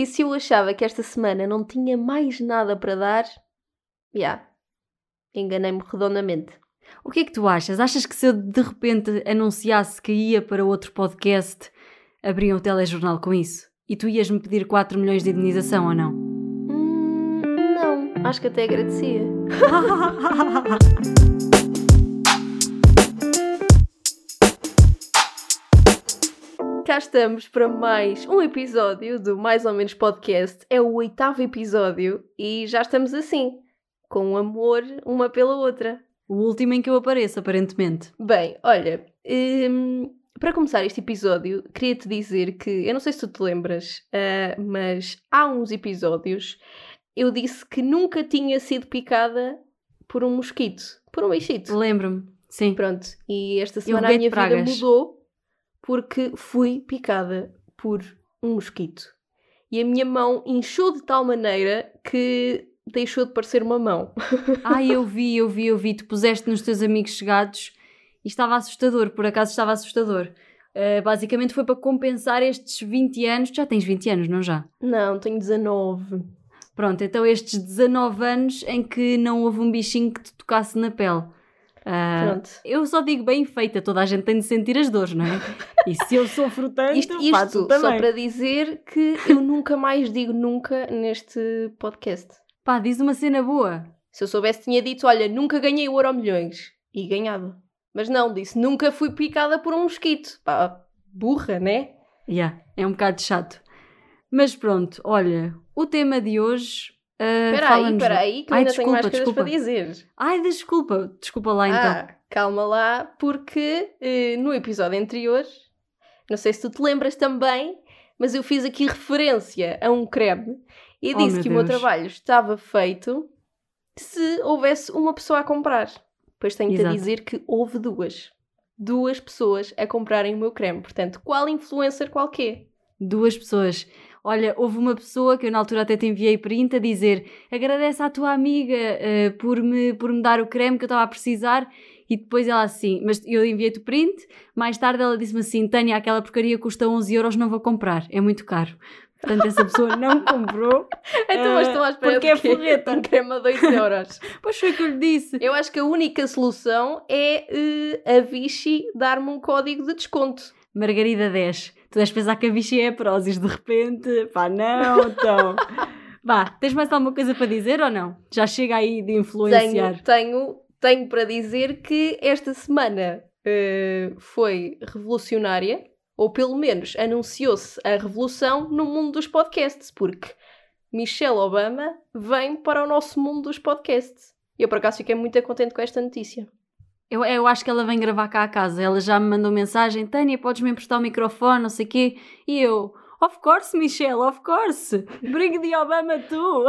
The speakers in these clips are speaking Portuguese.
E se eu achava que esta semana não tinha mais nada para dar, já, yeah, enganei-me redondamente. O que é que tu achas? Achas que se eu de repente anunciasse que ia para outro podcast, abriam o telejornal com isso? E tu ias-me pedir 4 milhões de indenização ou não? Hum, não, acho que até agradecia. cá estamos para mais um episódio do Mais ou Menos Podcast. É o oitavo episódio e já estamos assim, com amor uma pela outra. O último em que eu apareço, aparentemente. Bem, olha, hum, para começar este episódio, queria-te dizer que, eu não sei se tu te lembras, uh, mas há uns episódios eu disse que nunca tinha sido picada por um mosquito, por um bichito. Lembro-me, sim. Pronto, e esta semana a minha vida mudou porque fui picada por um mosquito. E a minha mão inchou de tal maneira que deixou de parecer uma mão. Ai, eu vi, eu vi, eu vi. Tu puseste nos teus amigos chegados e estava assustador, por acaso estava assustador. Uh, basicamente foi para compensar estes 20 anos. Já tens 20 anos, não já? Não, tenho 19. Pronto, então estes 19 anos em que não houve um bichinho que te tocasse na pele. Uh, eu só digo bem feita, toda a gente tem de sentir as dores, não é? E se eu sofro tanto, isto, isto pá, só para dizer que eu nunca mais digo nunca neste podcast. Pá, diz uma cena boa. Se eu soubesse, tinha dito: olha, nunca ganhei o Euro Milhões. E ganhava. Mas não, disse: nunca fui picada por um mosquito. Pá, burra, né? Yeah, é um bocado chato. Mas pronto, olha, o tema de hoje uh, aí, espera aí, que Ai, ainda desculpa, tenho mais coisas desculpa. para dizer. Ai, desculpa, desculpa lá então. Ah, calma lá, porque uh, no episódio anterior, não sei se tu te lembras também, mas eu fiz aqui referência a um creme e oh, disse que Deus. o meu trabalho estava feito se houvesse uma pessoa a comprar. Depois tenho-te a dizer que houve duas. Duas pessoas a comprarem o meu creme. Portanto, qual influencer qualquer? Duas pessoas. Olha, houve uma pessoa que eu na altura até te enviei print a dizer agradece à tua amiga uh, por, me, por me dar o creme que eu estava a precisar e depois ela assim, mas eu enviei-te o print, mais tarde ela disse-me assim, Tânia, aquela porcaria custa 11 euros, não vou comprar, é muito caro. Portanto, essa pessoa não comprou. então, mas estão à espera porque é forreta. Um creme a 2 euros. pois foi o que eu lhe disse. Eu acho que a única solução é uh, a Vichy dar-me um código de desconto. Margarida 10. Tu deves pensar que a Vichy é a Prozis de repente. Pá, não, então. Vá, tens mais alguma coisa para dizer ou não? Já chega aí de influenciar. Tenho, tenho, tenho para dizer que esta semana uh, foi revolucionária, ou pelo menos anunciou-se a revolução no mundo dos podcasts, porque Michelle Obama vem para o nosso mundo dos podcasts. Eu, por acaso, fiquei muito contente com esta notícia. Eu, eu acho que ela vem gravar cá a casa. Ela já me mandou mensagem: Tânia, podes-me emprestar o microfone, não sei o quê. E eu, of course, Michelle, of course. Bring the Obama tu.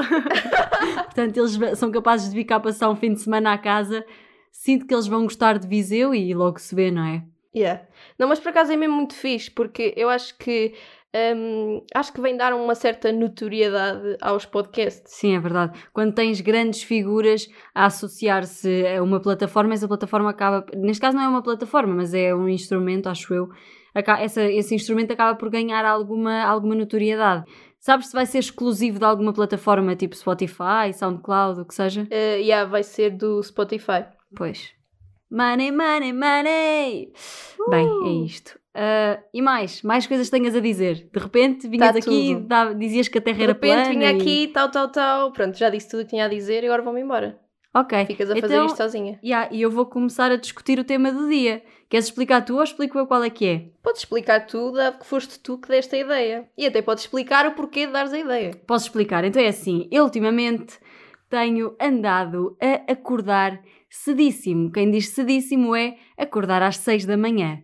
Portanto, eles são capazes de vir cá passar um fim de semana à casa. Sinto que eles vão gostar de Viseu e logo se vê, não é? Yeah. Não, mas por acaso é mesmo muito fixe, porque eu acho que um, acho que vem dar uma certa notoriedade aos podcasts. Sim, é verdade. Quando tens grandes figuras a associar-se a uma plataforma, essa plataforma acaba. Neste caso, não é uma plataforma, mas é um instrumento, acho eu. Essa, esse instrumento acaba por ganhar alguma, alguma notoriedade. Sabes se vai ser exclusivo de alguma plataforma, tipo Spotify, SoundCloud, o que seja? Uh, yeah, vai ser do Spotify. Pois. Money, money, money! Uh. Bem, é isto. Uh, e mais, mais coisas tenhas a dizer. De repente vinhas tá aqui, dá, dizias que a Terra era plana. De repente vinha e... aqui, tal, tal, tal. Pronto, já disse tudo o que tinha a dizer e agora vou-me embora. Ok. Ficas a fazer então, isto sozinha. Yeah, e eu vou começar a discutir o tema do dia. Queres explicar tu ou explico eu qual é que é? Podes explicar tu, dado que foste tu que deste a ideia. E até podes explicar o porquê de dares a ideia. Posso explicar. Então é assim, eu ultimamente tenho andado a acordar cedíssimo. Quem diz cedíssimo é acordar às 6 da manhã.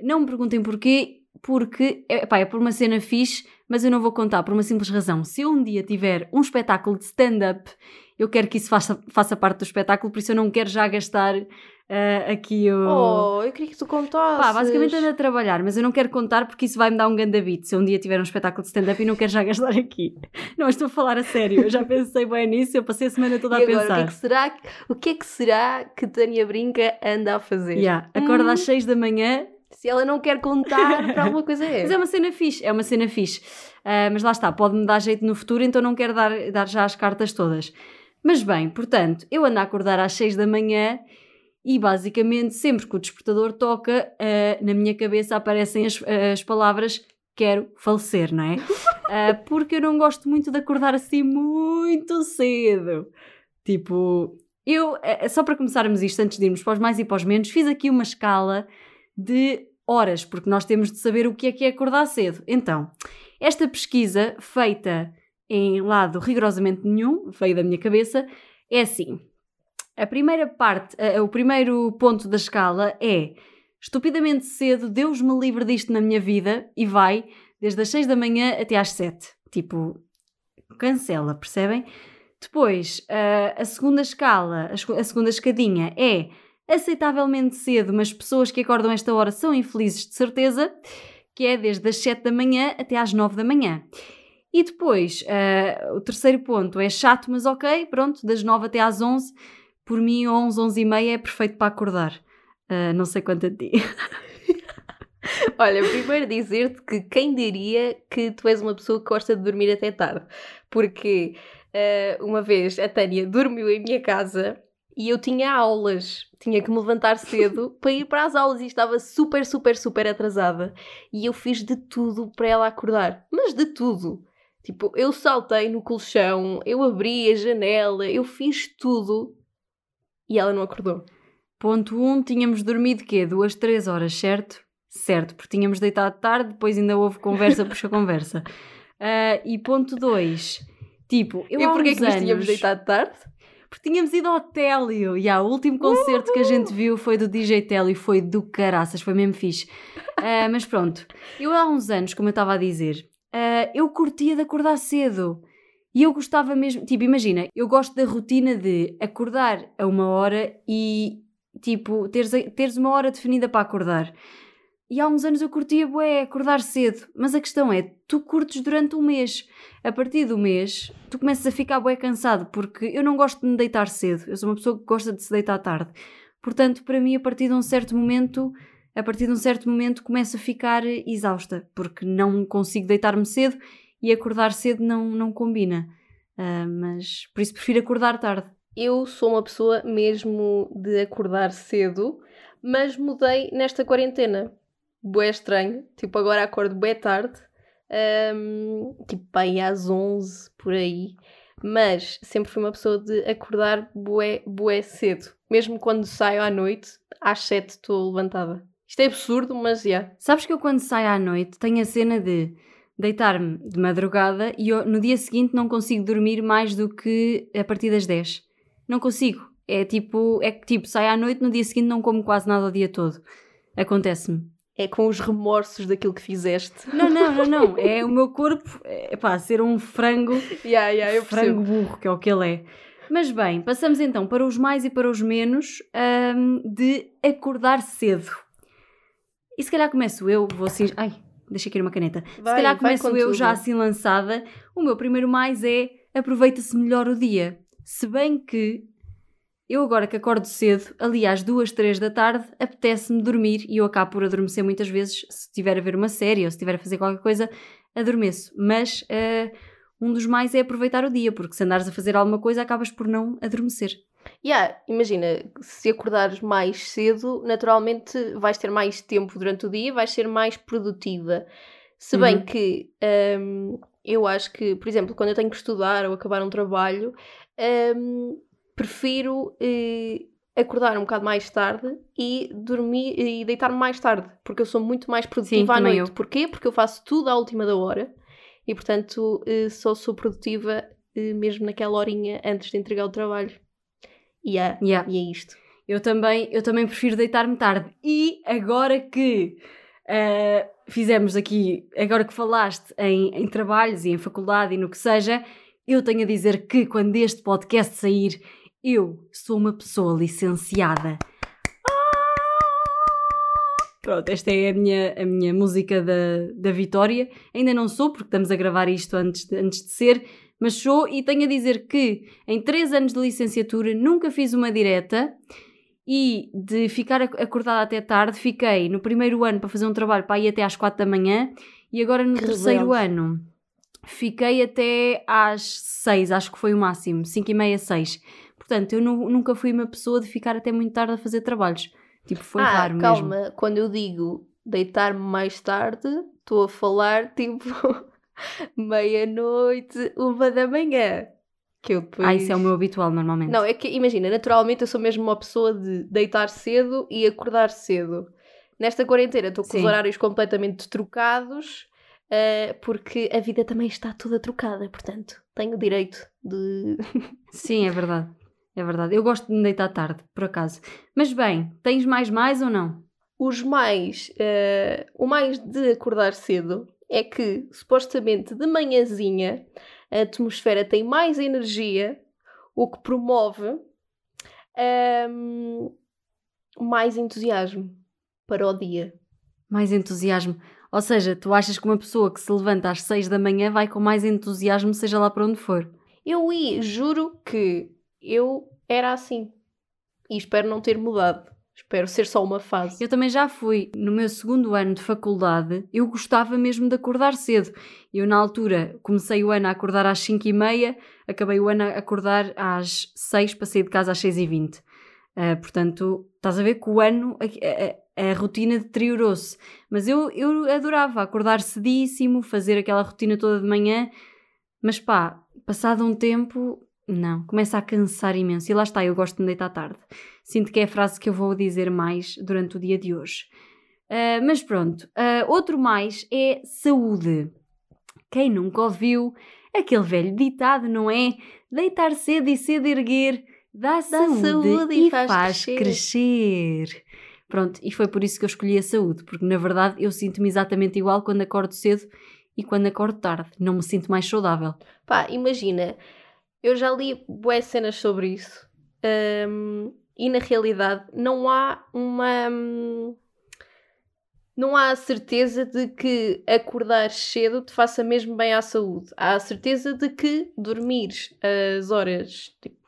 Não me perguntem porquê, porque epá, é por uma cena fixe, mas eu não vou contar por uma simples razão. Se eu um dia tiver um espetáculo de stand-up, eu quero que isso faça, faça parte do espetáculo, por isso eu não quero já gastar uh, aqui o. Oh, eu queria que tu contasses. Pá, basicamente ando a trabalhar, mas eu não quero contar porque isso vai me dar um ganda beat. Se eu um dia tiver um espetáculo de stand-up e não quero já gastar aqui. Não, estou a falar a sério. Eu já pensei bem nisso, eu passei a semana toda e a agora, pensar. O que, é que será, o que é que será que Tânia Brinca anda a fazer? Yeah, acorda hum. às 6 da manhã Se ela não quer contar, para alguma coisa é. Mas é uma cena fixe, é uma cena fixe. Uh, mas lá está, pode-me dar jeito no futuro, então não quero dar, dar já as cartas todas. Mas bem, portanto, eu ando a acordar às 6 da manhã e basicamente sempre que o despertador toca, uh, na minha cabeça aparecem as, as palavras quero falecer, não é? Uh, porque eu não gosto muito de acordar assim muito cedo. Tipo, eu, é, só para começarmos isto, antes de irmos para os mais e para os menos, fiz aqui uma escala de horas, porque nós temos de saber o que é que é acordar cedo. Então, esta pesquisa, feita em lado rigorosamente nenhum, veio da minha cabeça, é assim. A primeira parte, uh, o primeiro ponto da escala é estupidamente cedo, Deus me livre disto na minha vida e vai desde as 6 da manhã até às 7. Tipo, cancela, percebem? Depois, uh, a segunda escala, a segunda escadinha é aceitavelmente cedo, mas pessoas que acordam esta hora são infelizes de certeza, que é desde as 7 da manhã até às 9 da manhã. E depois, uh, o terceiro ponto é chato, mas ok, pronto, das 9 até às 11, por mim 11, 11 e meia é perfeito para acordar. Uh, não sei quanto a ti. Olha, primeiro dizer-te que quem diria que tu és uma pessoa que gosta de dormir até tarde? Porque uh, uma vez a Tânia dormiu em minha casa e eu tinha aulas, tinha que me levantar cedo para ir para as aulas e estava super, super, super atrasada. E eu fiz de tudo para ela acordar, mas de tudo. Tipo, eu saltei no colchão, eu abri a janela, eu fiz tudo e ela não acordou. Ponto 1, um, tínhamos dormido quê? Duas, três horas, certo? Certo, porque tínhamos deitado tarde, depois ainda houve conversa, puxa conversa. Uh, e ponto 2, tipo, eu E porquê que anos, nos tínhamos deitado tarde? Porque tínhamos ido ao Télio. E yeah, o último concerto que a gente viu foi do DJ Télio e foi do caraças, foi mesmo fixe. Uh, mas pronto, eu há uns anos, como eu estava a dizer, uh, eu curtia de acordar cedo. E eu gostava mesmo, tipo, imagina, eu gosto da rotina de acordar a uma hora e Tipo, teres, teres uma hora definida para acordar. E há uns anos eu curtia bué, acordar cedo. Mas a questão é, tu curtes durante um mês. A partir do mês, tu começas a ficar bué cansado, porque eu não gosto de me deitar cedo. Eu sou uma pessoa que gosta de se deitar tarde. Portanto, para mim, a partir de um certo momento, a partir de um certo momento, começo a ficar exausta, porque não consigo deitar-me cedo e acordar cedo não, não combina. Uh, mas por isso prefiro acordar tarde eu sou uma pessoa mesmo de acordar cedo, mas mudei nesta quarentena. Bué estranho, tipo agora acordo bué tarde, um, tipo bem às 11 por aí, mas sempre fui uma pessoa de acordar bué, bué cedo. Mesmo quando saio à noite, às 7 estou levantada. Isto é absurdo, mas já. Yeah. Sabes que eu quando saio à noite tenho a cena de deitar-me de madrugada e eu, no dia seguinte não consigo dormir mais do que a partir das 10. Não consigo. É tipo, é que tipo, sai à noite, no dia seguinte não como quase nada o dia todo. Acontece-me. É com os remorsos daquilo que fizeste. Não, não, não, não. É o meu corpo, é pá, ser um frango. Yeah, yeah, eu frango burro, que é o que ele é. Mas bem, passamos então para os mais e para os menos um, de acordar cedo. E se calhar começo eu, vou assim. Ai, deixa aqui uma caneta. Vai, se calhar começo eu tudo. já assim lançada. O meu primeiro mais é aproveita-se melhor o dia. Se bem que eu agora que acordo cedo, ali às duas, três da tarde, apetece-me dormir e eu acabo por adormecer muitas vezes se estiver a ver uma série ou se estiver a fazer qualquer coisa, adormeço. Mas uh, um dos mais é aproveitar o dia, porque se andares a fazer alguma coisa acabas por não adormecer. Yeah, imagina, se acordares mais cedo, naturalmente vais ter mais tempo durante o dia, vais ser mais produtiva. Se bem uhum. que um, eu acho que, por exemplo, quando eu tenho que estudar ou acabar um trabalho, um, prefiro uh, acordar um bocado mais tarde e dormir e deitar-me mais tarde, porque eu sou muito mais produtiva Sim, à noite. Eu. Porquê? Porque eu faço tudo à última da hora e, portanto, uh, só sou produtiva uh, mesmo naquela horinha antes de entregar o trabalho. Yeah, yeah. E é isto. Eu também, eu também prefiro deitar-me tarde. E agora que uh, fizemos aqui, agora que falaste em, em trabalhos e em faculdade e no que seja, eu tenho a dizer que quando este podcast sair, eu sou uma pessoa licenciada. Pronto, esta é a minha, a minha música da, da vitória. Ainda não sou, porque estamos a gravar isto antes de, antes de ser, mas sou e tenho a dizer que em três anos de licenciatura nunca fiz uma direta e de ficar acordada até tarde, fiquei no primeiro ano para fazer um trabalho para ir até às quatro da manhã e agora no que terceiro rebelde. ano fiquei até às seis, acho que foi o máximo, cinco e meia, seis. Portanto, eu nu nunca fui uma pessoa de ficar até muito tarde a fazer trabalhos. Tipo, foi ah, raro calma. mesmo. Quando eu digo deitar-me mais tarde, estou a falar tipo meia-noite, uma da manhã. Que eu depois... Ah, isso é o meu habitual normalmente. Não, é que imagina, naturalmente eu sou mesmo uma pessoa de deitar cedo e acordar cedo. Nesta quarentena estou com Sim. os horários completamente trocados uh, porque a vida também está toda trocada, portanto tenho o direito de. Sim, é verdade. É verdade. Eu gosto de me deitar tarde, por acaso. Mas bem, tens mais mais ou não? Os mais. Uh, o mais de acordar cedo é que, supostamente, de manhãzinha, a atmosfera tem mais energia, o que promove um, mais entusiasmo para o dia. Mais entusiasmo. Ou seja, tu achas que uma pessoa que se levanta às 6 da manhã vai com mais entusiasmo, seja lá para onde for? Eu ia, juro que eu era assim. E espero não ter mudado. Espero ser só uma fase. Eu também já fui. No meu segundo ano de faculdade, eu gostava mesmo de acordar cedo. Eu, na altura, comecei o ano a acordar às 5 e meia, acabei o ano a acordar às 6, passei de casa às 6 e 20. Uh, portanto, estás a ver que o ano, a, a, a rotina deteriorou-se. Mas eu, eu adorava acordar cedíssimo, fazer aquela rotina toda de manhã. Mas pá, passado um tempo, não, começa a cansar imenso. E lá está, eu gosto de me deitar tarde. Sinto que é a frase que eu vou dizer mais durante o dia de hoje. Uh, mas pronto, uh, outro mais é saúde. Quem nunca ouviu aquele velho ditado, não é? Deitar cedo e cedo erguer dá, dá saúde, saúde, e, faz, faz crescer. crescer. Pronto, e foi por isso que eu escolhi a saúde, porque na verdade eu sinto-me exatamente igual quando acordo cedo e quando acordo tarde. Não me sinto mais saudável. Pá, imagina, eu já li boas cenas sobre isso um, e na realidade não há uma. Um, não há a certeza de que acordar cedo te faça mesmo bem à saúde. Há a certeza de que dormir as horas, tipo,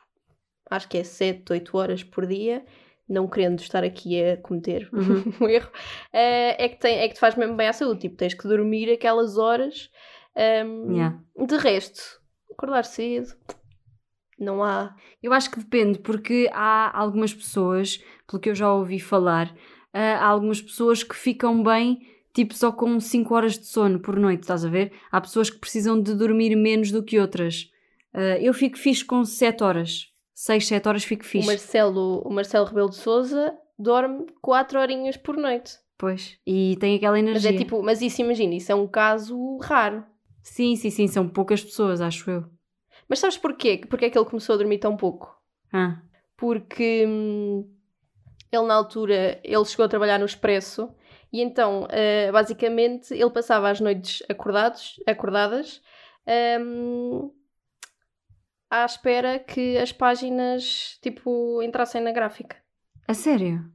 acho que é 7, 8 horas por dia, não querendo estar aqui a cometer uhum. um erro, uh, é, que tem, é que te faz mesmo bem à saúde. Tipo, tens que dormir aquelas horas. Um, yeah. De resto, acordar cedo, não há. Eu acho que depende, porque há algumas pessoas, pelo que eu já ouvi falar, uh, há algumas pessoas que ficam bem, tipo, só com 5 horas de sono por noite, estás a ver? Há pessoas que precisam de dormir menos do que outras. Uh, eu fico fixe com 7 horas. 6, 7 horas fico fixe. O Marcelo, o Marcelo Rebelo de Souza dorme 4 horinhas por noite. Pois, e tem aquela energia. Mas é tipo, mas isso imagina, isso é um caso raro. Sim, sim, sim, são poucas pessoas, acho eu. Mas sabes porquê? Porquê é que ele começou a dormir tão pouco? Ah. Porque hum, ele na altura, ele chegou a trabalhar no Expresso e então, uh, basicamente, ele passava as noites acordados, acordadas um, à espera que as páginas, tipo, entrassem na gráfica. A sério?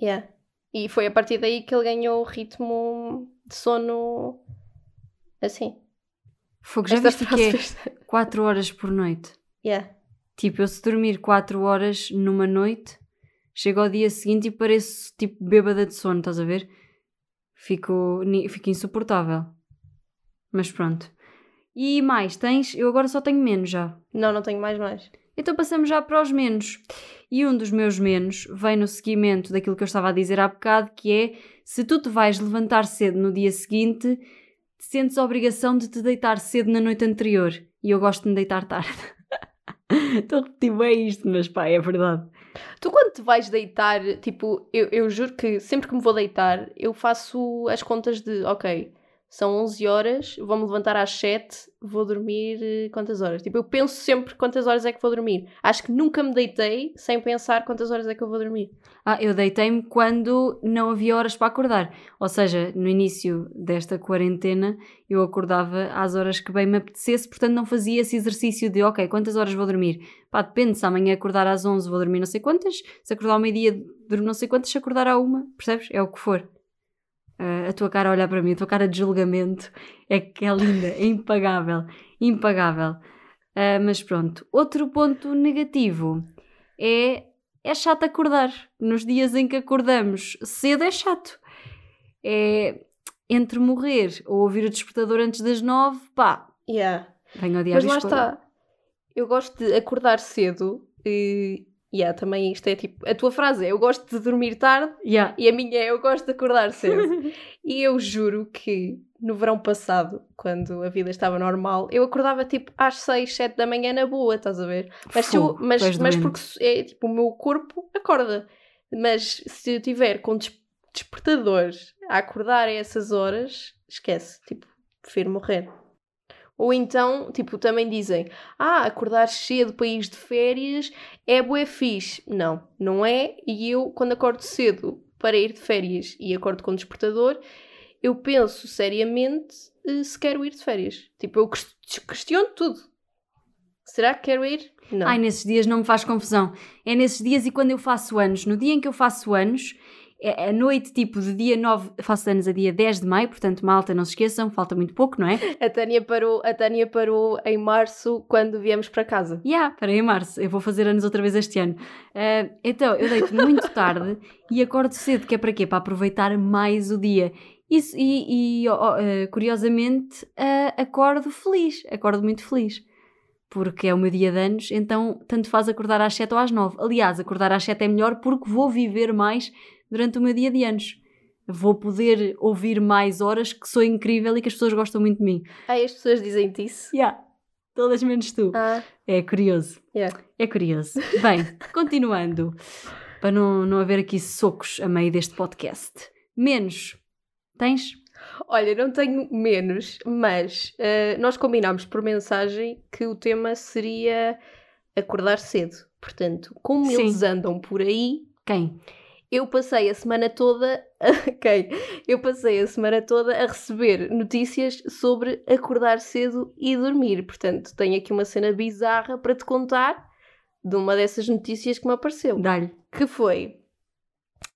Yeah. E foi a partir daí que ele ganhou o ritmo de sono assim. Fogo, já viste que é 4 horas por noite? Yeah. Tipo, eu se dormir 4 horas numa noite, chego ao dia seguinte e pareço tipo bêbada de sono, estás a ver? Fico, fico insuportável. Mas pronto. E mais, tens? Eu agora só tenho menos já. Não, não tenho mais mais. Então passamos já para os menos. E um dos meus menos vem no seguimento daquilo que eu estava a dizer há bocado, que é se tu te vais levantar cedo no dia seguinte, sentes a obrigação de te deitar cedo na noite anterior. E eu gosto de me deitar tarde. Estou a repetir bem isto, mas pá, é verdade. Tu quando te vais deitar, tipo, eu, eu juro que sempre que me vou deitar, eu faço as contas de, ok, são 11 horas, vou-me levantar às 7, vou dormir eh, quantas horas? Tipo, eu penso sempre quantas horas é que vou dormir. Acho que nunca me deitei sem pensar quantas horas é que eu vou dormir. Ah, eu deitei-me quando não havia horas para acordar. Ou seja, no início desta quarentena, eu acordava às horas que bem me apetecesse, portanto não fazia esse exercício de, ok, quantas horas vou dormir? Pá, depende, se amanhã acordar às 11 vou dormir não sei quantas, se acordar ao meio-dia dormir não sei quantas, se acordar à uma, percebes? É o que for. Uh, a tua cara a olhar para mim, a tua cara de julgamento é que é linda, é impagável, impagável. Uh, mas pronto, outro ponto negativo é é chato acordar. Nos dias em que acordamos cedo é chato. É entre morrer ou ouvir o despertador antes das nove, pá. Yeah. Venho odiar Mas lá está. Eu gosto de acordar cedo e. Yeah, também isto é tipo. A tua frase é eu gosto de dormir tarde Yeah. e a minha é eu gosto de acordar cedo. e eu juro que no verão passado, quando a vida estava normal, eu acordava tipo às 6, 7 da manhã na boa, estás a ver? Mas, se eu- mas, mas porque é tipo o meu corpo acorda. Mas se eu tiver com des- despertadores a acordar a essas horas, esquece. Tipo, prefiro morrer. Ou então, tipo, também dizem: Ah, acordar cedo para ir de férias é bué fixe. Não, não é. E eu, quando acordo cedo para ir de férias e acordo com o despertador, eu penso seriamente eh, se quero ir de férias. Tipo, eu ques- questiono tudo. Será que quero ir? Não. Ai, nesses dias não me faz confusão. É nesses dias e quando eu faço anos. No dia em que eu faço anos, é a noite tipo de dia 9, faço anos a dia 10 de maio, portanto, malta, não se esqueçam, falta muito pouco, não é? A, Tânia parou, a Tânia parou em março quando viemos para casa. Ya, yeah, para em março, eu vou fazer anos outra vez este ano. Ah, então, eu deito muito tarde e acordo cedo, que é para quê? Para aproveitar mais o dia. Isso, e, e, ah, curiosamente, ah, acordo feliz, acordo muito feliz. Porque é o meu dia de anos, então tanto faz acordar às 7 ou às 9. Aliás, acordar às 7 é melhor porque vou viver mais durante o meu dia de anos. Vou poder ouvir mais horas que sou incrível e que as pessoas gostam muito de mim. Ai, as pessoas dizem-te isso. Yeah, todas menos tu. Ah, É curioso. yeah. É curioso. Bem, continuando, para não, não haver aqui socos a meio deste podcast. Menos. Tens? Olha, não tenho menos, mas eh, nós combinámos por mensagem que o tema seria acordar cedo. Portanto, como Sim. eles andam por aí, Quem? Eu passei a semana toda. Quem? Eu passei a semana toda a receber notícias sobre acordar cedo e dormir. Portanto, tenho aqui uma cena bizarra para te contar de uma dessas notícias que me apareceu. Dá-lhe. que foi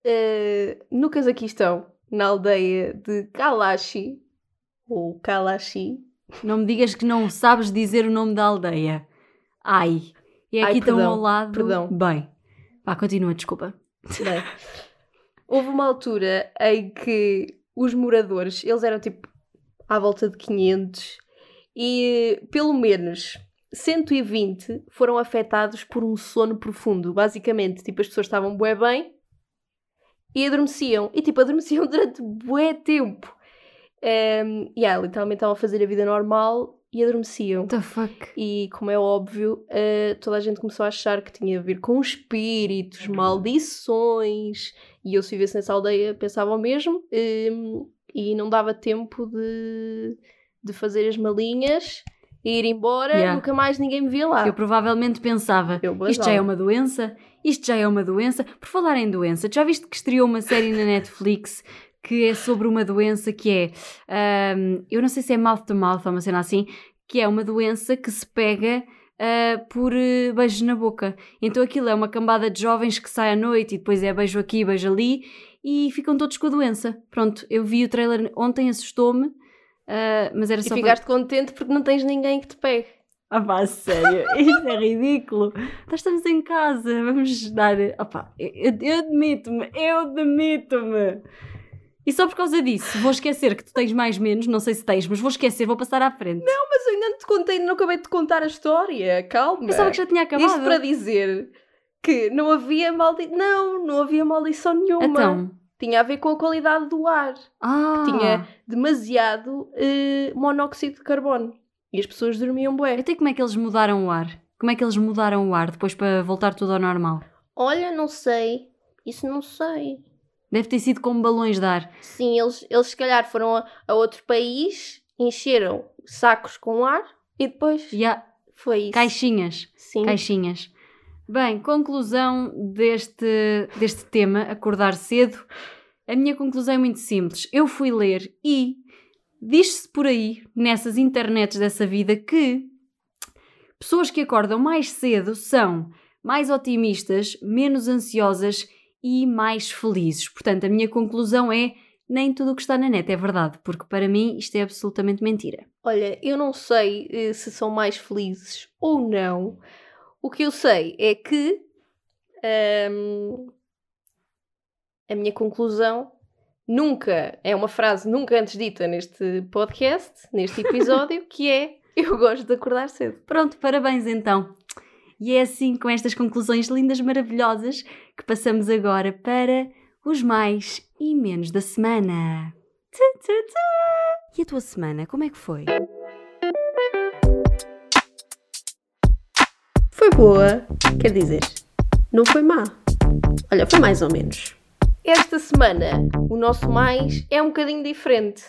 eh, no Cazaquistão, na aldeia de Kalashi, ou Kalashi. Não me digas que não sabes dizer o nome da aldeia. Ai. E é Ai, aqui tão perdão, ao lado. perdão. Bem. Vá, continua, desculpa. Bem, houve uma altura em que os moradores, eles eram tipo à volta de 500 e pelo menos 120 foram afetados por um sono profundo. Basicamente, tipo, as pessoas estavam bué bem e adormeciam. E tipo, adormeciam durante bué tempo. Um, yeah, literalmente estavam a fazer a vida normal e adormeciam. The fuck? E como é óbvio, eh, toda a gente começou a achar que tinha a ver com espíritos, maldições. E eu, se vivesse nessa aldeia, pensava o mesmo. Em, e não dava tempo de, de fazer as malinhas e ir embora. Yeah. Nunca mais ninguém me via lá. Eu provavelmente pensava, Eu isto já é uma doença, isto já é uma doença. Por falar em doença, já viste que estreou uma série na Netflix que é sobre uma doença que é, ahm, eu não sei se é mouth to mouth ou uma cena assim, que é uma doença que se pega ah, por eh, beijos na boca. Então aquilo é uma cambada de jovens que sai à noite e depois é beijo aqui, beijo ali e ficam todos com a doença. Pronto, eu vi o trailer ontem, assustou-me, ah, mas era E só para- ficaste contente porque não tens ninguém que te pegue. ah pá, sério, isto é ridículo. Nós estamos em casa, vamos dar. Eu, eu admito-me, eu admito-me. E só por causa disso, vou esquecer que tu tens mais menos, não sei se tens, mas vou esquecer, vou passar à frente. Não, Mas eu ainda não te contei, não acabei de te contar a história. Calma. pensava que já tinha acabado. Isto para dizer que não havia maldição. Não, não havia maldição nenhuma. Então. Tinha a ver com a qualidade do ar. Ah, Tinha demasiado eh, monóxido de carbono. E as pessoas dormiam bué. Até como é que eles mudaram o ar? Como é que eles mudaram o ar depois para voltar tudo ao normal? Olha, não sei. Isso não sei. Deve ter sido com balões de ar. Sim, eles, eles se calhar foram a, a outro país, encheram sacos com ar e depois Já, foi isso. caixinhas. Sim. Caixinhas. Bem, conclusão deste, deste tema, acordar cedo. A minha conclusão é muito simples. Eu fui ler e diz-se por aí, nessas internets dessa vida, que pessoas que acordam mais cedo são mais otimistas, menos ansiosas e mais felizes. Portanto, a minha conclusão é nem tudo o que está na net é verdade, porque para mim isto é absolutamente mentira. Olha, eu não sei eh, se são mais felizes ou não. O que eu sei é que a minha conclusão nunca, é uma frase nunca antes dita neste podcast, neste episódio, que é eu gosto de acordar cedo. Pronto, parabéns então. E é assim, com estas conclusões lindas, maravilhosas, que passamos agora para os mais e menos da semana. E a tua semana, como é que foi? Foi boa, quer dizer, não foi má. Olha, foi mais ou menos. Esta semana, o nosso mais é um bocadinho diferente,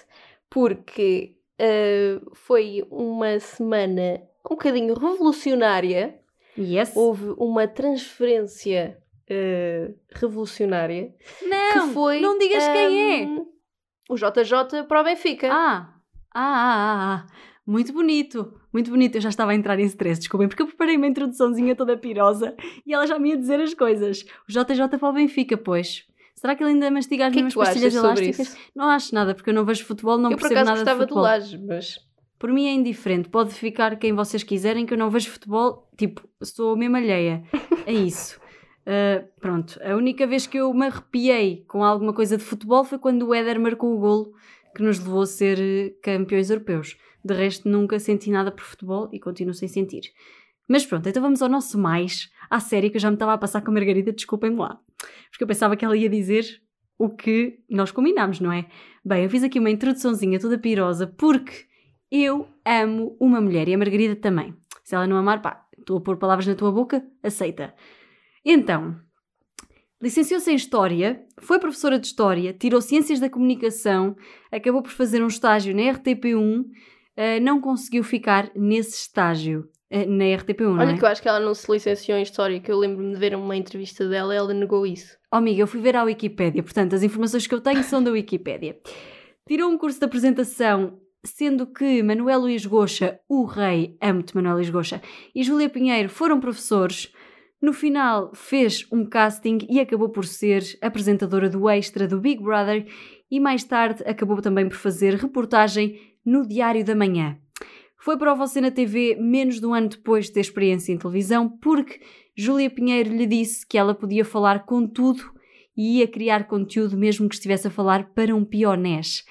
porque uh, foi uma semana um bocadinho revolucionária. Yes. Houve uma transferência uh, revolucionária. Não, que foi, não digas um, quem é. O JJ para o Benfica. Ah, ah, ah, ah. ah. Muito bonito, muito bonito. Eu já estava a entrar em stress, desculpem, porque eu preparei uma introduçãozinha toda pirosa e ela já me ia dizer as coisas. O JJ para o Benfica, pois. Será que ele ainda mastiga as que mesmas que pastilhas elásticas? Isso? Não acho nada, porque eu não vejo futebol, não eu, percebo nada de futebol. Eu por acaso gostava do mas... Por mim é indiferente, pode ficar quem vocês quiserem, que eu não vejo futebol, tipo, sou mesmo alheia. É isso. Uh, pronto, a única vez que eu me arrepiei com alguma coisa de futebol foi quando o Éder marcou o golo que nos levou a ser eh, campeões europeus. De resto, nunca senti nada por futebol e continuo sem sentir. Mas pronto, então vamos ao nosso mais, à série que eu já me estava a passar com a Margarida, desculpem-me lá. Porque eu pensava que ela ia dizer o que nós combinámos, não é? Bem, eu fiz aqui uma introduçãozinha toda pirosa porque eu amo uma mulher e a Margarida também. Se ela não amar, pá, estou a pôr palavras na tua boca, aceita. Então, licenciou-se em História, foi professora de História, tirou Ciências da Comunicação, acabou por fazer um estágio na RTP1 uh, não conseguiu ficar nesse estágio uh, na RTP1. Olha é? que eu acho que ela não se licenciou em História, que eu lembro-me de ver uma entrevista dela e ela negou isso. Oh, amiga, eu fui ver à Wikipédia, portanto, as informações que eu tenho são da Wikipédia. Tirou um curso de apresentação sendo que Manuel Luís Goxa, o rei, amo-te Manuel Luís Goxa, e Júlia Pinheiro foram professores. No final fez um casting e acabou por ser apresentadora do Extra do Big Brother e mais tarde acabou também por fazer reportagem no Diário da Manhã. Foi para o Você na TV menos de um ano depois de ter experiência em televisão, porque Júlia Pinheiro lhe disse que ela podia falar com tudo e ia criar conteúdo mesmo que estivesse a falar para um pionés.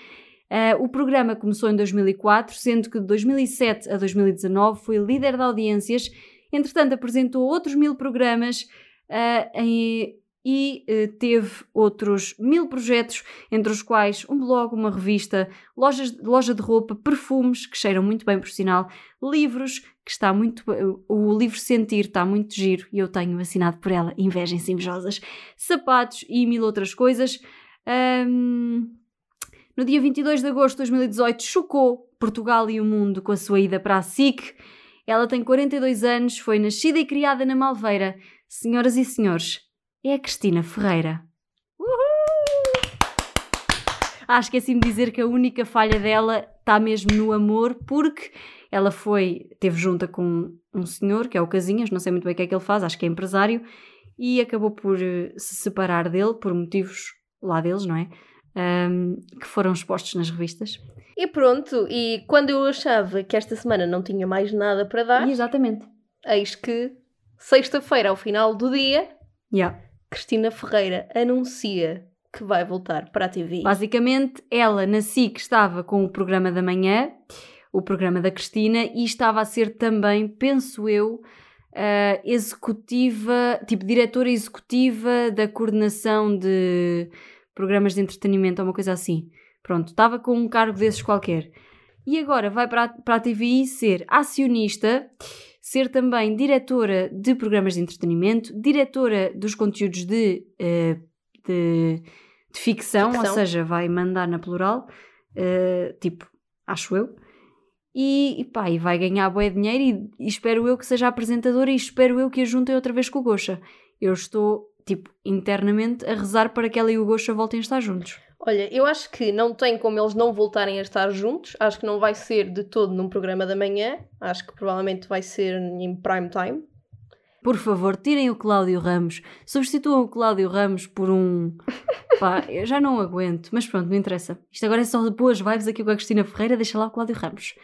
Uh, o programa começou em 2004, sendo que de 2007 a 2019 foi líder de audiências. Entretanto, apresentou outros mil programas uh, em, e eh, teve outros mil projetos, entre os quais um blog, uma revista, lojas, loja de roupa, perfumes, que cheiram muito bem por sinal, livros, que está muito. O livro Sentir está muito giro e eu tenho assinado por ela, invejem-se invejosas, sapatos e mil outras coisas. Um, no dia 22 de agosto de 2018, chocou Portugal e o mundo com a sua ida para a SIC. Ela tem 42 anos, foi nascida e criada na Malveira. Senhoras e senhores, é a Cristina Ferreira. Uhul! Ah, esqueci-me de dizer que a única falha dela está mesmo no amor, porque ela foi, teve junta com um senhor, que é o Casinhas, não sei muito bem o que é que ele faz, acho que é empresário, e acabou por uh, se separar dele por motivos lá deles, não é? Um, que foram expostos nas revistas. E pronto, e quando eu achava que esta semana não tinha mais nada para dar, exatamente, eis que sexta-feira, ao final do dia, yeah. Cristina Ferreira anuncia que vai voltar para a TV. Basicamente, ela na SIC estava com o programa da manhã, o programa da Cristina, e estava a ser também, penso eu, uh, executiva, tipo diretora executiva da coordenação de programas de entretenimento ou uma coisa assim. Pronto, estava com um cargo desses qualquer. E agora vai para a, para a TVI ser acionista ser também diretora de programas de entretenimento, diretora dos conteúdos de, uh, de, de ficção, ficção, ou seja, vai mandar na plural, uh, tipo, acho eu. E, e pá, e vai ganhar bué dinheiro e, e, espero eu que seja apresentadora e espero eu que a juntem outra vez com o Gosha. Eu estou, tipo, internamente a rezar para que ela e o Gosha voltem a estar juntos. Olha, eu acho que não tem como eles não voltarem a estar juntos. Acho que não vai ser de todo num programa da manhã. Acho que provavelmente vai ser em prime time. Por favor, tirem o Cláudio Ramos. Substituam o Cláudio Ramos por um. Pá, eu já não aguento. Mas pronto, não interessa. Isto agora é só de boas vibes aqui com a Cristina Ferreira. Deixa lá o Cláudio Ramos.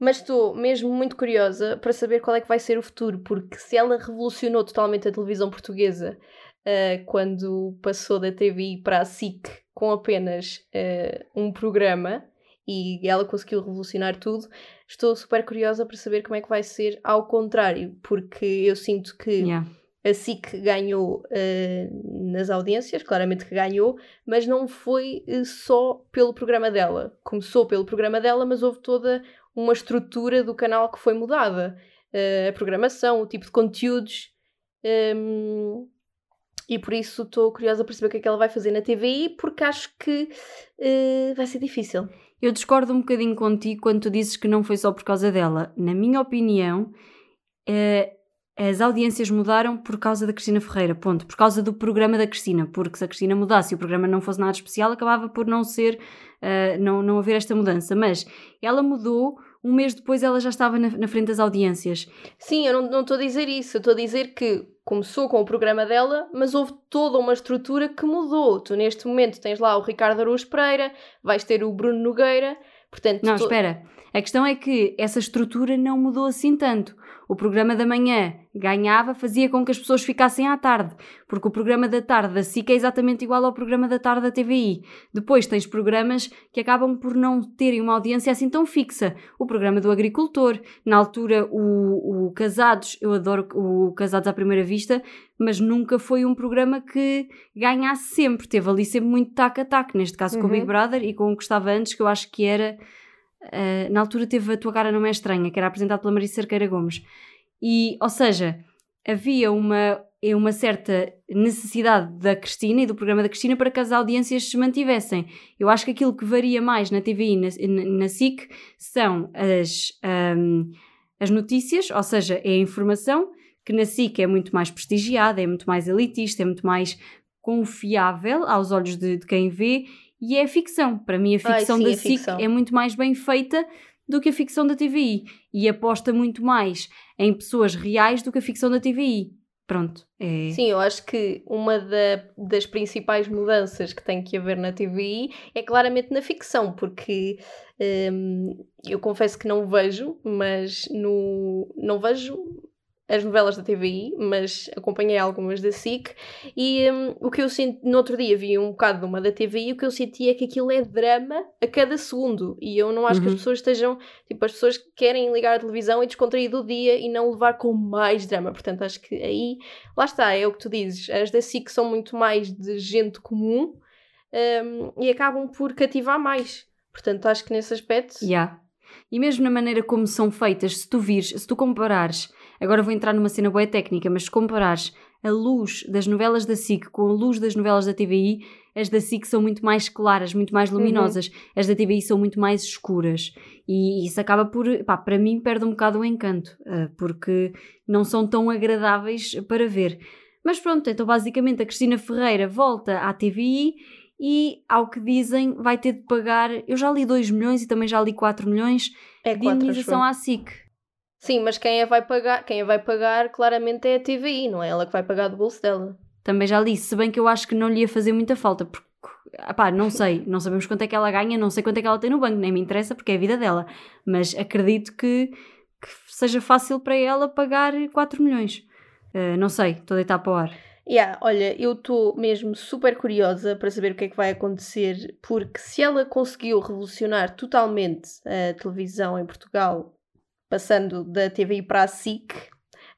Mas estou mesmo muito curiosa para saber qual é que vai ser o futuro, porque se ela revolucionou totalmente a televisão portuguesa uh, quando passou da TVI para a SIC com apenas uh, um programa e ela conseguiu revolucionar tudo, estou super curiosa para saber como é que vai ser ao contrário, porque eu sinto que. Yeah a SIC ganhou uh, nas audiências, claramente que ganhou, mas não foi só pelo programa dela. Começou pelo programa dela, mas houve toda uma estrutura do canal que foi mudada. Uh, a programação, o tipo de conteúdos. Um, ehm, e por isso estou curiosa para saber o que é que ela vai fazer na TVI, porque acho que vai ser difícil. Eu discordo um bocadinho contigo quando tu dizes que não foi só por causa dela. Na minha opinião, as audiências mudaram por causa da Cristina Ferreira, ponto. Por causa do programa da Cristina, porque se a Cristina mudasse e o programa não fosse nada especial, acabava por não ser, uh, não, não haver esta mudança. Mas ela mudou, um mês depois ela já estava na, na frente das audiências. Sim, eu não estou a dizer isso, eu estou a dizer que começou com o programa dela, mas houve toda uma estrutura que mudou. Tu neste momento tens lá o Ricardo Araújo Pereira, vais ter o Bruno Nogueira, portanto... Não, espera, a questão é que essa estrutura não mudou assim tanto. O programa da manhã ganhava, fazia com que as pessoas ficassem à tarde, porque o programa da tarde da SIC é exatamente igual ao programa da tarde da TVI. Depois tens programas que acabam por não terem uma audiência assim tão fixa. O programa do agricultor, na altura o, o Casados, eu adoro o Casados à Primeira Vista, mas nunca foi um programa que ganhasse sempre. Teve ali sempre muito tac-a-tac, neste caso uhum. com o Big uhum. Brother e com o que estava antes, que eu acho que era Uh, na altura teve A Tua Cara Não É Estranha, que era apresentado pela Marisa Cerqueira Gomes. E, ou seja, havia uma, uma certa necessidade da Cristina e do programa da Cristina para que as audiências se mantivessem. Eu acho que aquilo que varia mais na TVI e na, na, SIC são as, um, as notícias, ou seja, é a informação, que na SIC é muito mais prestigiada, é muito mais elitista, é muito mais confiável aos olhos de, de quem vê e é a ficção. Para mim, a ficção Ai, sim, da SIC ficção. é muito mais bem feita do que a ficção da TVI e aposta muito mais em pessoas reais do que a ficção da TVI. Pronto. É... Sim, eu acho que uma da, das principais mudanças que tem que haver na TVI é claramente na ficção, porque hum, eu confesso que não vejo, mas no, não vejo as novelas da TVI, mas acompanhei algumas da SIC e um, o que eu senti, no outro dia vi um bocado de uma da TVI e o que eu senti é que aquilo é drama a cada segundo e eu não acho uhum. que as uhum. pessoas estejam, tipo, as pessoas querem ligar a televisão e descontrair do dia e não levar com mais drama, portanto acho que aí, lá está, é o que tu dizes, as da SIC são muito mais de gente comum um, e acabam por cativar mais, portanto acho que nesse aspecto... Yeah. E mesmo na maneira como são feitas, se tu vires, se tu comparares Agora vou entrar numa cena boa técnica, mas se comparares a luz das novelas da SIC com a luz das novelas da TVI, as da SIC são muito mais claras, muito mais luminosas, uhum. as da TVI são muito mais escuras. E isso acaba por, pá, para mim, perde um bocado o encanto, eh, porque não são tão agradáveis para ver. Mas pronto, então basicamente a Cristina Ferreira volta à TVI e, ao que dizem, vai ter de pagar. Eu já li 2 milhões e também já li 4 milhões é de indenização à SIC. Sim, mas quem a vai pagar, quem a vai pagar claramente é a TVI, não é ela que vai pagar do bolso dela. Também já disse, se bem que eu acho que não lhe ia fazer muita falta, porque pá, não sei, não sabemos quanto é que ela ganha, não sei quanto é que ela tem no banco, nem me interessa porque é a vida dela, mas acredito que, que seja fácil para ela pagar 4 milhões. Uh, não sei, estou a deitar para o ar. Yeah, olha, eu estou mesmo super curiosa para saber o que é que vai acontecer, porque se ela conseguiu revolucionar totalmente a televisão em Portugal passando da TVI para a SIC,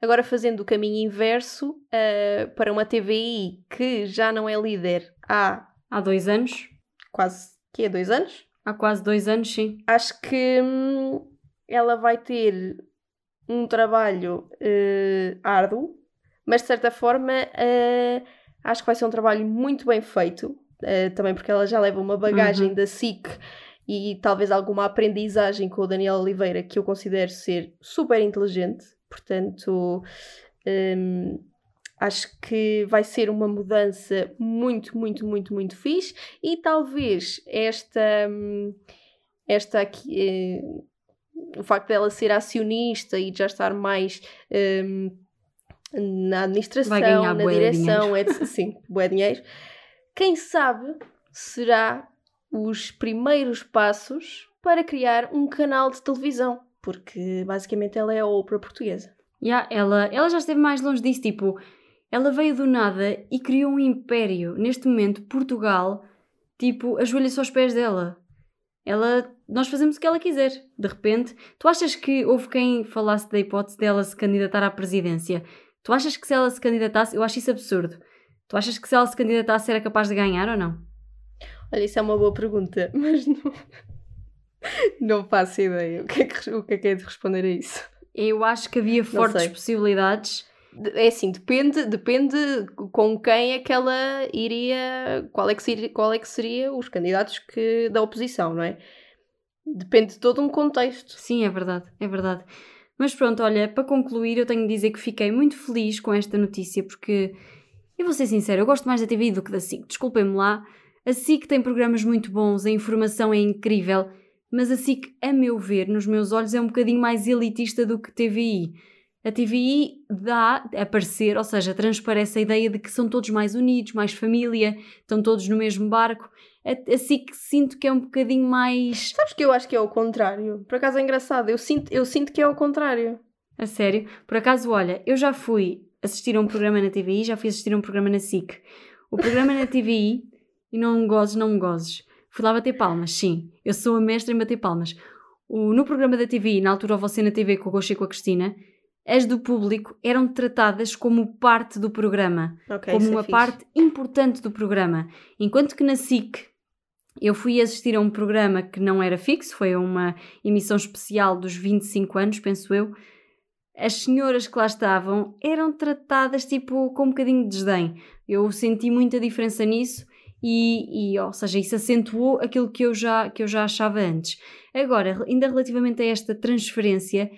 agora fazendo o caminho inverso uh, para uma TVI que já não é líder há... Há dois anos. Quase, que é dois anos? Há quase dois anos, sim. Acho que hum, ela vai ter um trabalho uh, árduo, mas de certa forma uh, acho que vai ser um trabalho muito bem feito, também porque ela já leva uma bagagem uhum. da SIC e talvez alguma aprendizagem com o Daniel Oliveira que eu considero ser super inteligente. Portanto, um, acho que vai ser uma mudança muito, muito, muito, muito fixe e talvez esta, hum, esta aqui. Eh, o facto dela ser acionista e já estar mais um, na administração, na direção, é, sim, bué dinheiro. Quem sabe será os primeiros passos para criar um canal de televisão. porque basicamente ela é a Oprah portuguesa. Yeah, ela, ela já esteve mais longe disso, tipo, ela veio do nada e criou um império. Neste momento, Portugal, tipo, ajoelha-se aos pés dela. Ela, nós fazemos o que ela quiser. De repente, tu achas que houve quem falasse da hipótese dela se candidatar à presidência? Tu achas que se ela se candidatasse, eu acho isso absurdo. Tu achas que se ela se candidatasse era capaz de ganhar ou não? Olha, isso é uma boa pergunta, mas não, não faço ideia. O que, é que, o que é que é de responder a isso? Eu acho que havia fortes possibilidades. É assim, depende, depende com quem é que ela iria. Qual é que seria, qual é que seria os candidatos que, da oposição, não é? Depende de todo um contexto. Sim, é verdade, é verdade. Mas pronto, olha, para concluir, eu tenho de dizer que fiquei muito feliz com esta notícia, porque eu vou ser sincera, eu gosto mais da TVI do que da SIC. Desculpem-me lá. A SIC tem programas muito bons, a informação é incrível, mas a SIC, a meu ver, nos meus olhos, é um bocadinho mais elitista do que TVI. A TVI dá a parecer, ou seja, transparece a ideia de que são todos mais unidos, mais família, estão todos no mesmo barco. A, a SIC sinto que é um bocadinho mais. Sabes que eu acho que é o contrário. Por acaso é engraçado, eu sinto, eu sinto que é o contrário. A sério? Por acaso, olha, eu já fui assistir a um programa na TVI, já fui assistir a um programa na SIC. O programa na TVI, e não gozes, não me gozes. Fui lá bater palmas, sim. Eu sou a mestra em bater palmas. O, no programa da TVI, na altura você na TV com o Gosto e com a Cristina, as do público eram tratadas como parte do programa, okay, como uma é parte importante do programa. Enquanto que na SIC eu fui assistir a um programa que não era fixo, foi uma emissão especial dos 25 anos, penso eu, as senhoras que lá estavam eram tratadas tipo com um bocadinho de desdém. Eu senti muita diferença nisso e, e, ou seja, isso acentuou aquilo que eu, já, que eu já achava antes. Agora, ainda relativamente a esta transferência,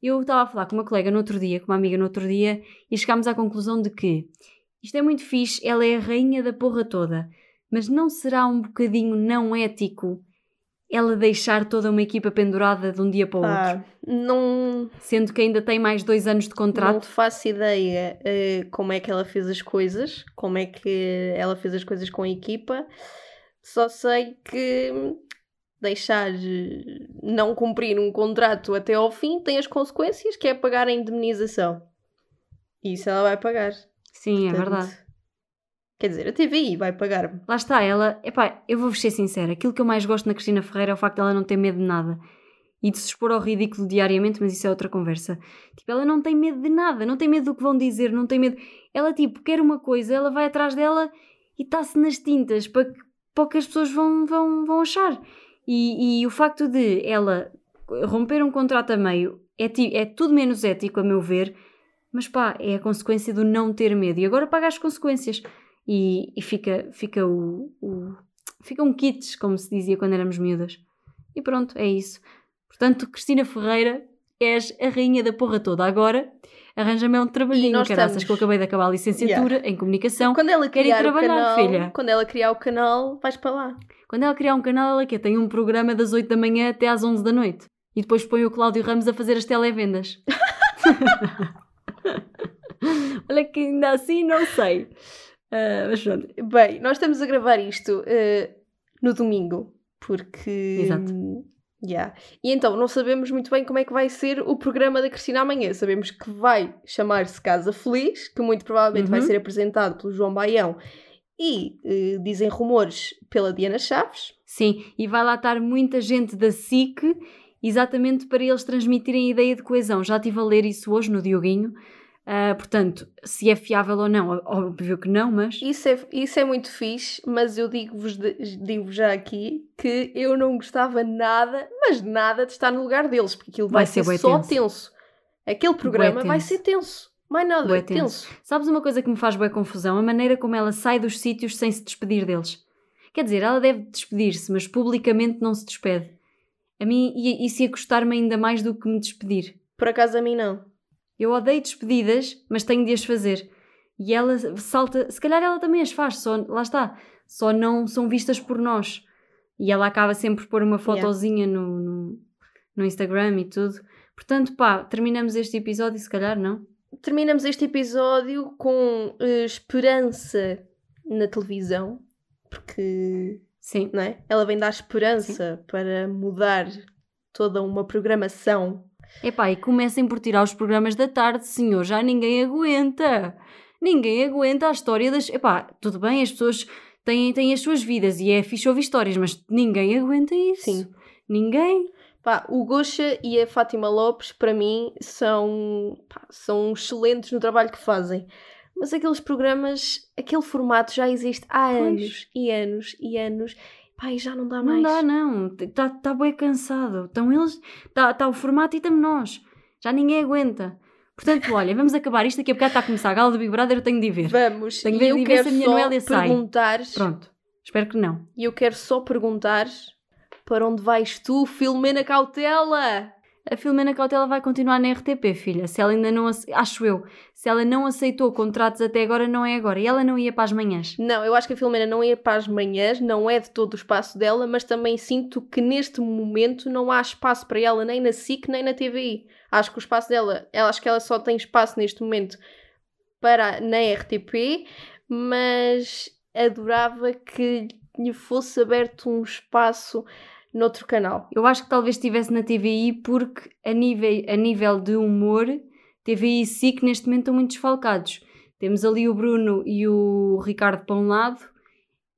eu estava a falar com uma colega no outro dia, com uma amiga no outro dia, e chegámos à conclusão de que isto é muito fixe, ela é a rainha da porra toda, mas não será um bocadinho não ético ela deixar toda uma equipa pendurada de um dia para o ah, outro. Não. Sendo que ainda tem mais dois anos de contrato. Não faço ideia uh, como é que ela fez as coisas, como é que ela fez as coisas com a equipa. Só sei que deixar não cumprir um contrato até ao fim tem as consequências, que é pagar a indemnização. E isso ela vai pagar. Sim, é Portanto, é verdade. Quer dizer, a TVI vai pagar-me. Lá está, ela. Epá, eu vou-vos ser sincera. Aquilo que eu mais gosto na Cristina Ferreira é o facto de ela não ter medo de nada. E de se expor ao ridículo diariamente, mas isso é outra conversa. Tipo, ela não tem medo de nada, não tem medo do que vão dizer, não tem medo. Ela, tipo, quer uma coisa, ela vai atrás dela e está-se nas tintas para, que, para que as pessoas vão, vão, vão achar. E, e o facto de ela romper um contrato a meio é, é tudo menos ético, a meu ver, mas pá, é a consequência do não ter medo. E agora paga as consequências e, e fica, fica o, o, fica um kits, como se dizia quando éramos miúdas. E pronto, é isso. Portanto, Cristina Ferreira, és a rainha da porra toda. Agora, arranja-me um trabalhinho, caraças, estamos... que eu acabei de acabar a licenciatura yeah. em comunicação. Quando ela criar trabalhar, canal, filha. Quando ela criar o canal, vais para lá. Quando ela criar um canal, ela quer tem um programa das 8 da manhã até às 11 da noite. E depois põe o Cláudio Ramos a fazer as televendas. Olha que ainda assim não sei. Uh, mas pronto. Bem, nós estamos a gravar isto uh, no domingo, porque. Exato. Yeah. E então, não sabemos muito bem como é que vai ser o programa da Cristina amanhã. Sabemos que vai chamar-se Casa Feliz, que muito provavelmente uhum. vai ser apresentado pelo João Baião e, uh, dizem rumores, pela Diana Chaves. Sim, e vai lá estar muita gente da SIC, exatamente para eles transmitirem a ideia de coesão. Já estive a ler isso hoje no Dioguinho. Uh, portanto, se é fiável ou não, óbvio que não, mas. Isso é, isso é muito fixe, mas eu digo-vos digo já aqui que eu não gostava nada, mas nada, de estar no lugar deles, porque aquilo vai, vai ser, ser só tenso. tenso. Aquele programa vai ser tenso. Mais nada, bué tenso. tenso. Sabes uma coisa que me faz boa confusão? A maneira como ela sai dos sítios sem se despedir deles. Quer dizer, ela deve despedir-se, mas publicamente não se despede. A mim, isso ia custar-me ainda mais do que me despedir. Por acaso a mim não. Eu odeio despedidas, mas tenho de as fazer. E ela salta, se calhar ela também as faz, só, lá está, só não são vistas por nós. E ela acaba sempre por pôr uma fotozinha yeah. no, no, no Instagram e tudo. Portanto, pá, terminamos este episódio, se calhar, não? Terminamos este episódio com uh, esperança na televisão, porque Sim. Não é? ela vem dar esperança Sim. para mudar toda uma programação Epá, e comecem por tirar os programas da tarde, senhor, já ninguém aguenta. Ninguém aguenta a história das. Epá, tudo bem, as pessoas têm, têm as suas vidas e é fixe ouvir histórias, mas ninguém aguenta isso. Sim. Ninguém. Pá, o Gosha e a Fátima Lopes, para mim, são, pá, são excelentes no trabalho que fazem. Mas aqueles programas, aquele formato já existe há pois. anos e anos e anos. Pai, já não dá mais. Não dá, não. Está tá bem cansado. Estão eles, está tá o formato e estamos nós. Já ninguém aguenta. Portanto, olha, vamos acabar isto. Daqui a bocado está a começar a gala do Big Brother. Eu tenho de ir ver. Vamos. Tenho de ver, ver se a minha Noélia sai. Pronto. Espero que não. E eu quero só perguntar para onde vais tu, Filomena Cautela? A Filomena Cautela vai continuar na RTP, filha. Se ela ainda não. Acho eu. Se ela não aceitou contratos até agora, não é agora. E ela não ia para as manhãs. Não, eu acho que a Filomena não ia para as manhãs, não é de todo o espaço dela, mas também sinto que neste momento não há espaço para ela nem na SIC nem na TVI. Acho que o espaço dela, ela, acho que ela só tem espaço neste momento para na RTP, mas adorava que lhe fosse aberto um espaço noutro canal. Eu acho que talvez estivesse na TVI porque a nível, a nível de humor, TVI e SIC neste momento estão muito desfalcados. Temos ali o Bruno e o Ricardo para um lado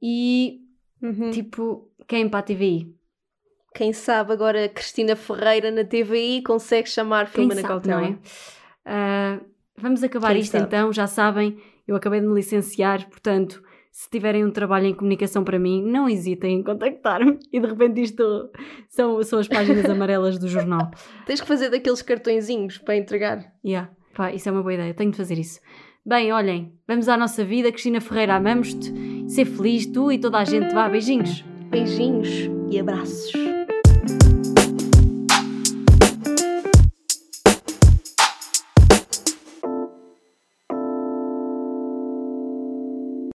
e uhum. tipo, quem para a TVI? Quem sabe agora Cristina Ferreira na TVI consegue chamar Filma na Cautela. É? Uh, vamos acabar quem isto sabe? então, já sabem, eu acabei de me licenciar, portanto se tiverem um trabalho em comunicação para mim, não hesitem em contactar-me. E de repente isto são, são as páginas amarelas do jornal. Tens que fazer daqueles cartõezinhos para entregar. Yeah. Pá, isso é uma boa ideia, tenho de fazer isso. Bem, olhem, vamos à nossa vida. Cristina Ferreira, amamos-te. Ser feliz, tu e toda a gente. Vá, beijinhos. Beijinhos e abraços.